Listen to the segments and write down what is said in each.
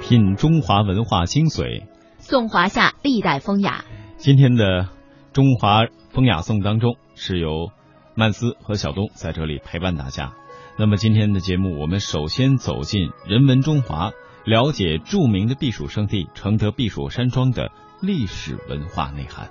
品中华文化精髓，颂华夏历代风雅。今天的中华风雅颂当中，是由曼斯和小东在这里陪伴大家。那么今天的节目，我们首先走进人文中华，了解著名的避暑胜地承德避暑山庄的历史文化内涵。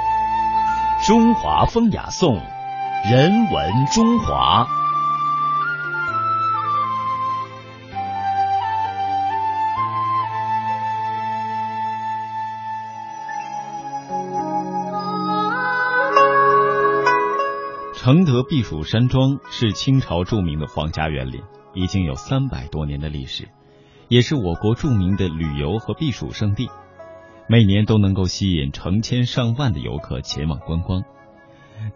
中华风雅颂，人文中华。承德避暑山庄是清朝著名的皇家园林，已经有三百多年的历史，也是我国著名的旅游和避暑胜地。每年都能够吸引成千上万的游客前往观光。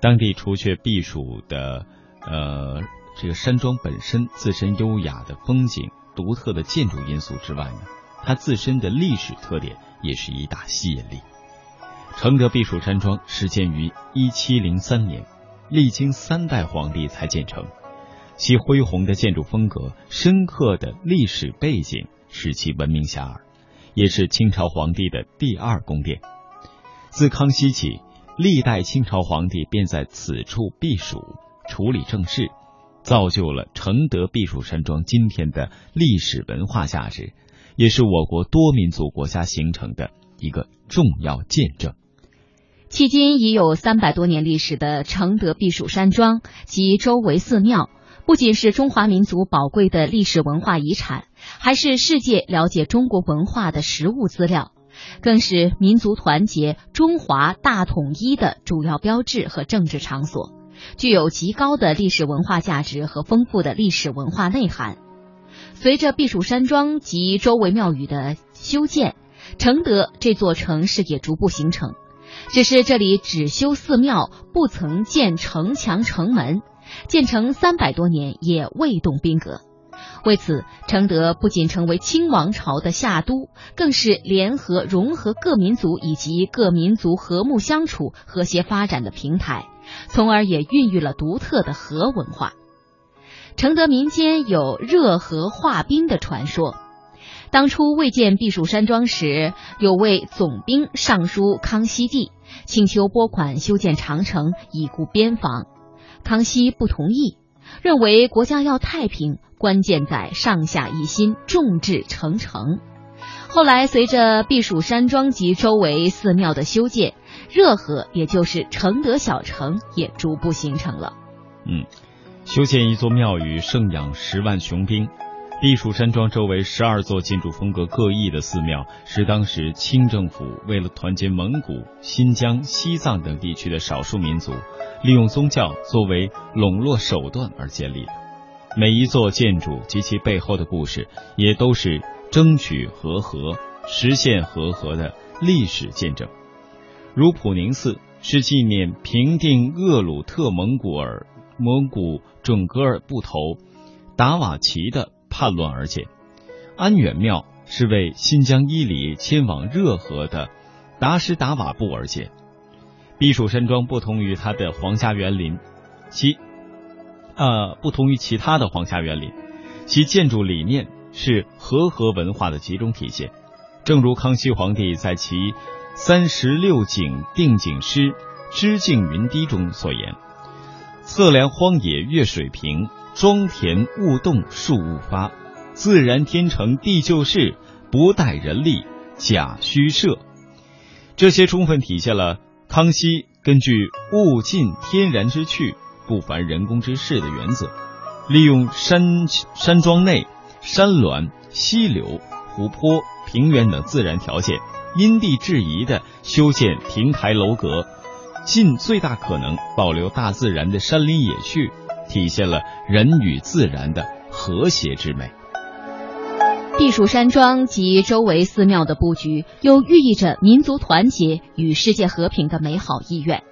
当地除却避暑的，呃，这个山庄本身自身优雅的风景、独特的建筑因素之外呢，它自身的历史特点也是一大吸引力。承德避暑山庄始建于一七零三年，历经三代皇帝才建成，其恢宏的建筑风格、深刻的历史背景使其闻名遐迩。也是清朝皇帝的第二宫殿。自康熙起，历代清朝皇帝便在此处避暑、处理政事，造就了承德避暑山庄今天的历史文化价值，也是我国多民族国家形成的一个重要见证。迄今已有三百多年历史的承德避暑山庄及周围寺庙。不仅是中华民族宝贵的历史文化遗产，还是世界了解中国文化的实物资料，更是民族团结、中华大统一的主要标志和政治场所，具有极高的历史文化价值和丰富的历史文化内涵。随着避暑山庄及周围庙宇的修建，承德这座城市也逐步形成。只是这里只修寺庙，不曾建城墙、城门。建成三百多年也未动兵革，为此，承德不仅成为清王朝的夏都，更是联合融合各民族以及各民族和睦相处、和谐发展的平台，从而也孕育了独特的和文化。承德民间有热河化冰的传说，当初未建避暑山庄时，有位总兵上书康熙帝，请求拨款修建长城，以固边防。康熙不同意，认为国家要太平，关键在上下一心，众志成城。后来随着避暑山庄及周围寺庙的修建，热河也就是承德小城也逐步形成了。嗯，修建一座庙宇，盛养十万雄兵。避暑山庄周围十二座建筑风格各异的寺庙，是当时清政府为了团结蒙古、新疆、西藏等地区的少数民族。利用宗教作为笼络手段而建立的，每一座建筑及其背后的故事，也都是争取和合、实现和合的历史见证。如普宁寺是纪念平定鄂鲁特蒙古尔蒙古准噶尔部头达瓦齐的叛乱而建，安远庙是为新疆伊犁迁往热河的达什达瓦部而建。避暑山庄不同于它的皇家园林，其呃不同于其他的皇家园林，其建筑理念是和合文化的集中体现。正如康熙皇帝在其《三十六景定景诗·知境云堤》中所言：“测量荒野越水平，庄田勿动树勿发，自然天成地就事，不待人力假虚设。”这些充分体现了。康熙根据“物尽天然之趣，不凡人工之事”的原则，利用山山庄内山峦、溪流、湖泊、平原等自然条件，因地制宜的修建亭台楼阁，尽最大可能保留大自然的山林野趣，体现了人与自然的和谐之美。避暑山庄及周围寺庙的布局，又寓意着民族团结与世界和平的美好意愿。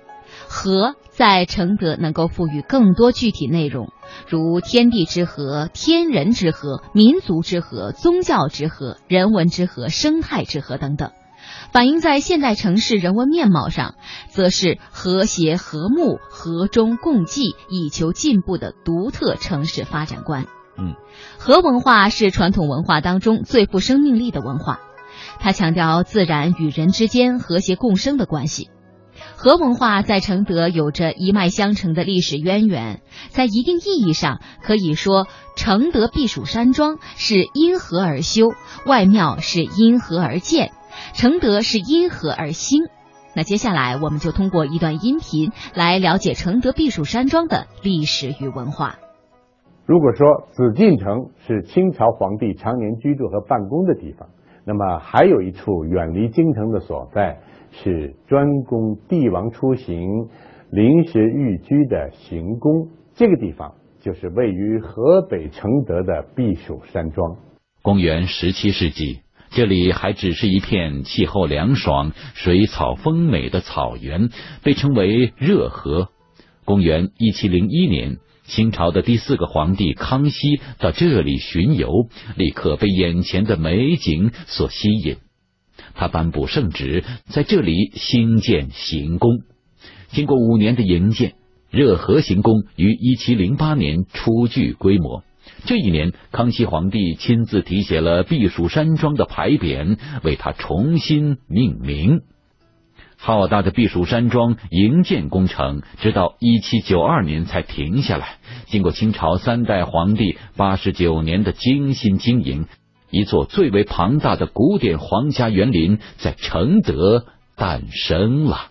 和在承德能够赋予更多具体内容，如天地之和、天人之和、民族之和、宗教之和、人文之和、生态之和等等。反映在现代城市人文面貌上，则是和谐、和睦、和衷共济、以求进步的独特城市发展观。嗯，和文化是传统文化当中最富生命力的文化，它强调自然与人之间和谐共生的关系。和文化在承德有着一脉相承的历史渊源，在一定意义上可以说，承德避暑山庄是因和而修，外庙是因和而建，承德是因何而兴。那接下来我们就通过一段音频来了解承德避暑山庄的历史与文化。如果说紫禁城是清朝皇帝常年居住和办公的地方，那么还有一处远离京城的所在是专供帝王出行、临时寓居的行宫。这个地方就是位于河北承德的避暑山庄。公元十七世纪，这里还只是一片气候凉爽、水草丰美的草原，被称为热河。公元一七零一年。清朝的第四个皇帝康熙到这里巡游，立刻被眼前的美景所吸引。他颁布圣旨，在这里兴建行宫。经过五年的营建，热河行宫于一七零八年初具规模。这一年，康熙皇帝亲自题写了避暑山庄的牌匾，为他重新命名。浩大的避暑山庄营建工程，直到一七九二年才停下来。经过清朝三代皇帝八十九年的精心经营，一座最为庞大的古典皇家园林在承德诞生了。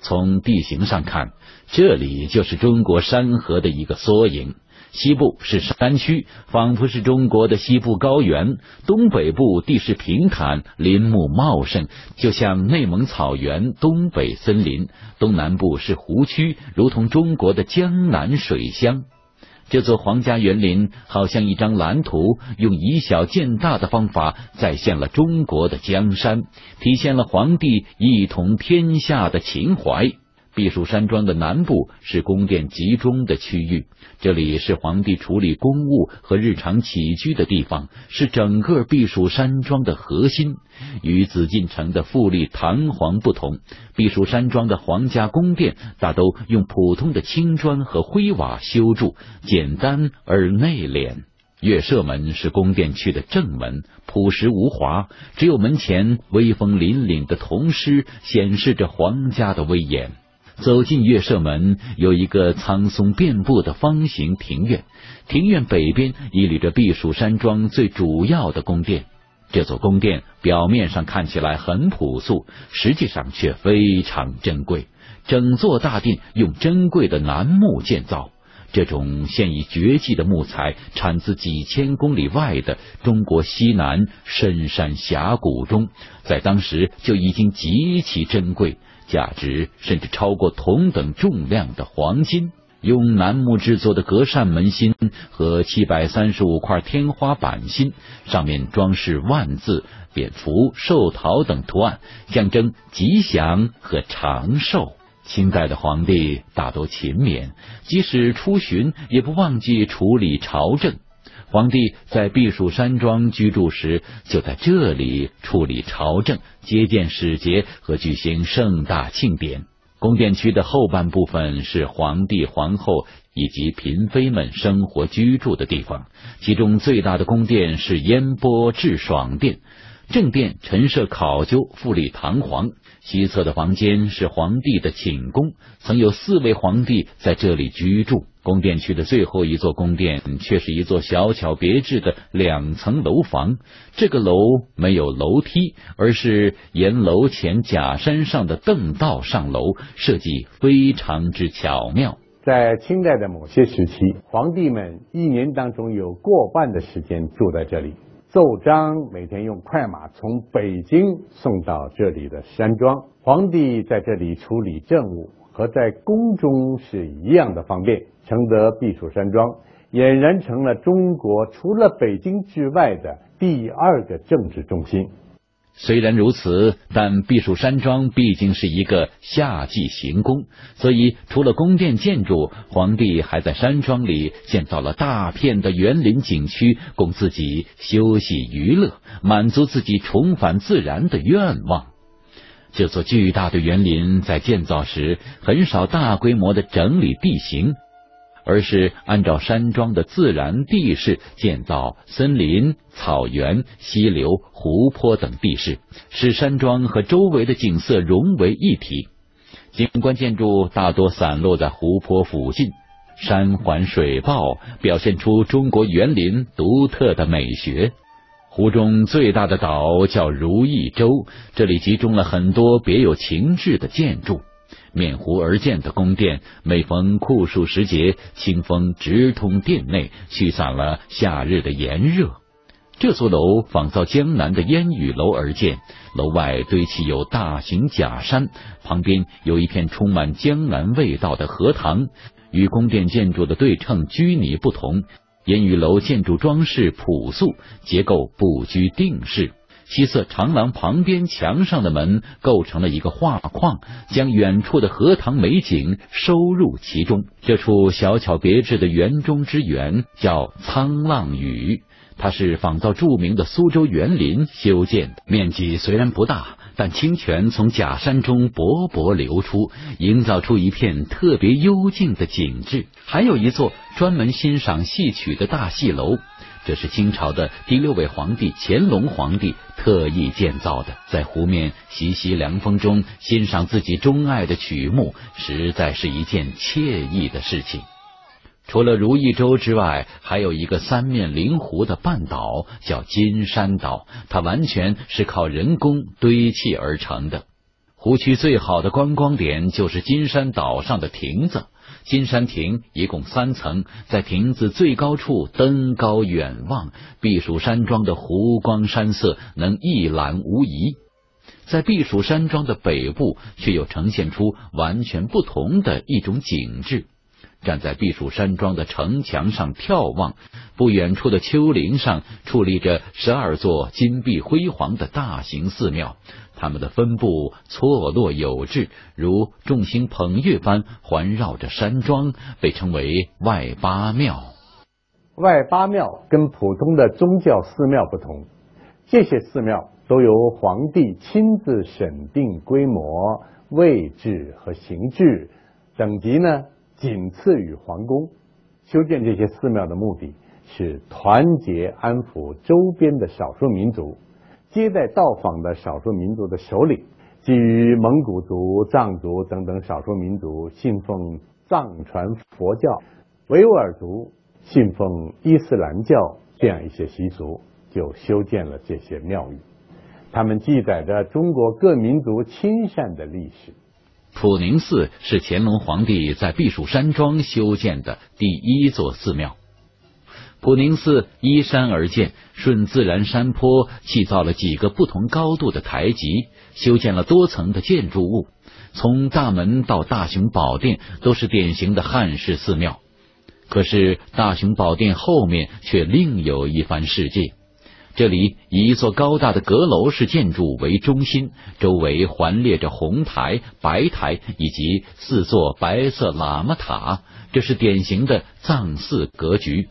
从地形上看，这里就是中国山河的一个缩影。西部是山区，仿佛是中国的西部高原；东北部地势平坦，林木茂盛，就像内蒙草原东北森林；东南部是湖区，如同中国的江南水乡。这座皇家园林好像一张蓝图，用以小见大的方法再现了中国的江山，体现了皇帝一统天下的情怀。避暑山庄的南部是宫殿集中的区域，这里是皇帝处理公务和日常起居的地方，是整个避暑山庄的核心。与紫禁城的富丽堂皇不同，避暑山庄的皇家宫殿大都用普通的青砖和灰瓦修筑，简单而内敛。月舍门是宫殿区的正门，朴实无华，只有门前威风凛凛的铜狮显示着皇家的威严。走进月舍门，有一个苍松遍布的方形庭院。庭院北边屹立着避暑山庄最主要的宫殿。这座宫殿表面上看起来很朴素，实际上却非常珍贵。整座大殿用珍贵的楠木建造，这种现已绝迹的木材产自几千公里外的中国西南深山峡谷中，在当时就已经极其珍贵。价值甚至超过同等重量的黄金。用楠木制作的隔扇门心和七百三十五块天花板心，上面装饰万字、蝙蝠、寿桃等图案，象征吉祥和长寿。清代的皇帝大都勤勉，即使出巡也不忘记处理朝政。皇帝在避暑山庄居住时，就在这里处理朝政、接见使节和举行盛大庆典。宫殿区的后半部分是皇帝、皇后以及嫔妃们生活居住的地方，其中最大的宫殿是烟波致爽殿。正殿陈设考究，富丽堂皇。西侧的房间是皇帝的寝宫，曾有四位皇帝在这里居住。宫殿区的最后一座宫殿，却是一座小巧别致的两层楼房。这个楼没有楼梯，而是沿楼前假山上的凳道上楼，设计非常之巧妙。在清代的某些时期，皇帝们一年当中有过半的时间住在这里。奏章每天用快马从北京送到这里的山庄，皇帝在这里处理政务。和在宫中是一样的方便。承德避暑山庄俨然成了中国除了北京之外的第二个政治中心。虽然如此，但避暑山庄毕竟是一个夏季行宫，所以除了宫殿建筑，皇帝还在山庄里建造了大片的园林景区，供自己休息娱乐，满足自己重返自然的愿望。这座巨大的园林在建造时很少大规模的整理地形。而是按照山庄的自然地势建造森林、草原、溪流、湖泊等地势，使山庄和周围的景色融为一体。景观建筑大多散落在湖泊附近，山环水抱，表现出中国园林独特的美学。湖中最大的岛叫如意洲，这里集中了很多别有情致的建筑。面湖而建的宫殿，每逢酷暑时节，清风直通殿内，驱散了夏日的炎热。这座楼仿造江南的烟雨楼而建，楼外堆砌有大型假山，旁边有一片充满江南味道的荷塘。与宫殿建筑的对称居拟不同，烟雨楼建筑装饰朴素，结构不拘定式。西侧长廊旁边墙上的门构成了一个画框，将远处的荷塘美景收入其中。这处小巧别致的园中之园叫沧浪屿，它是仿造著名的苏州园林修建的，面积虽然不大，但清泉从假山中勃勃流出，营造出一片特别幽静的景致。还有一座专门欣赏戏曲的大戏楼。这是清朝的第六位皇帝乾隆皇帝特意建造的，在湖面习习凉风中欣赏自己钟爱的曲目，实在是一件惬意的事情。除了如意洲之外，还有一个三面临湖的半岛，叫金山岛，它完全是靠人工堆砌而成的。湖区最好的观光点就是金山岛上的亭子。金山亭一共三层，在亭子最高处登高远望，避暑山庄的湖光山色能一览无遗。在避暑山庄的北部，却又呈现出完全不同的一种景致。站在避暑山庄的城墙上眺望，不远处的丘陵上矗立着十二座金碧辉煌的大型寺庙。它们的分布错落有致，如众星捧月般环绕着山庄，被称为外八庙。外八庙跟普通的宗教寺庙不同，这些寺庙都由皇帝亲自审定规模、位置和形制等级呢，仅次于皇宫。修建这些寺庙的目的是团结安抚周边的少数民族。接待到访的少数民族的首领，基于蒙古族、藏族等等少数民族信奉藏传佛教，维吾尔族信奉伊斯兰教这样一些习俗，就修建了这些庙宇。他们记载着中国各民族亲善的历史。普宁寺是乾隆皇帝在避暑山庄修建的第一座寺庙。普宁寺依山而建，顺自然山坡砌造了几个不同高度的台级，修建了多层的建筑物。从大门到大雄宝殿都是典型的汉式寺庙。可是大雄宝殿后面却另有一番世界。这里以一座高大的阁楼式建筑为中心，周围环列着红台、白台以及四座白色喇嘛塔，这是典型的藏寺格局。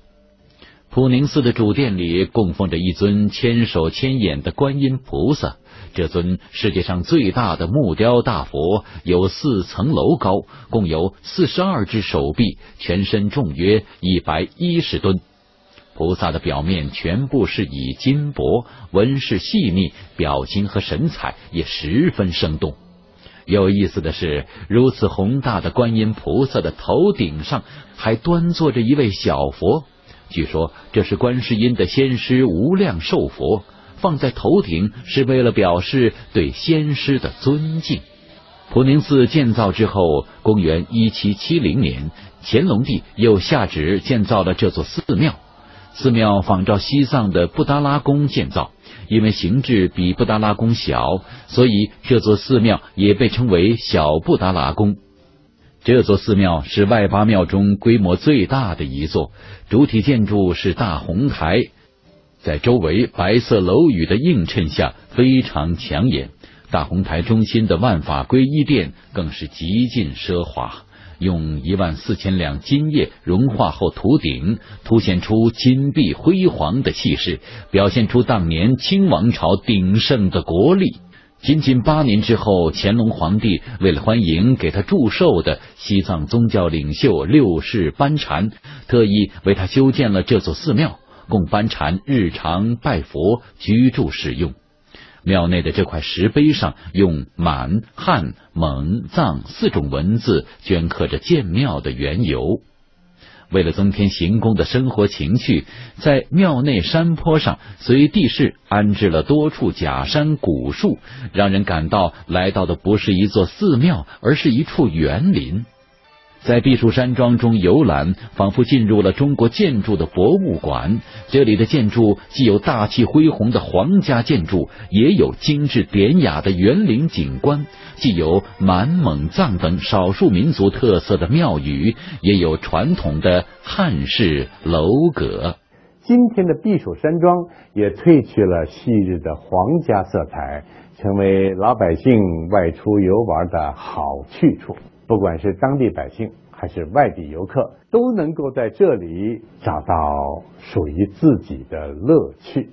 普宁寺的主殿里供奉着一尊千手千眼的观音菩萨，这尊世界上最大的木雕大佛有四层楼高，共有四十二只手臂，全身重约一百一十吨。菩萨的表面全部是以金箔，纹饰细腻，表情和神采也十分生动。有意思的是，如此宏大的观音菩萨的头顶上还端坐着一位小佛。据说这是观世音的仙师无量寿佛，放在头顶是为了表示对仙师的尊敬。普宁寺建造之后，公元一七七零年，乾隆帝又下旨建造了这座寺庙。寺庙仿照西藏的布达拉宫建造，因为形制比布达拉宫小，所以这座寺庙也被称为小布达拉宫。这座寺庙是外八庙中规模最大的一座，主体建筑是大红台，在周围白色楼宇的映衬下非常抢眼。大红台中心的万法归一殿更是极尽奢华，用一万四千两金叶融化后涂顶，凸显出金碧辉煌的气势，表现出当年清王朝鼎盛的国力。仅仅八年之后，乾隆皇帝为了欢迎给他祝寿的西藏宗教领袖六世班禅，特意为他修建了这座寺庙，供班禅日常拜佛、居住使用。庙内的这块石碑上，用满、汉、蒙、藏四种文字镌刻着建庙的缘由。为了增添行宫的生活情趣，在庙内山坡上随地势安置了多处假山古树，让人感到来到的不是一座寺庙，而是一处园林。在避暑山庄中游览，仿佛进入了中国建筑的博物馆。这里的建筑既有大气恢宏的皇家建筑，也有精致典雅的园林景观；既有满蒙藏等少数民族特色的庙宇，也有传统的汉式楼阁。今天的避暑山庄也褪去了昔日的皇家色彩，成为老百姓外出游玩的好去处。不管是当地百姓还是外地游客，都能够在这里找到属于自己的乐趣。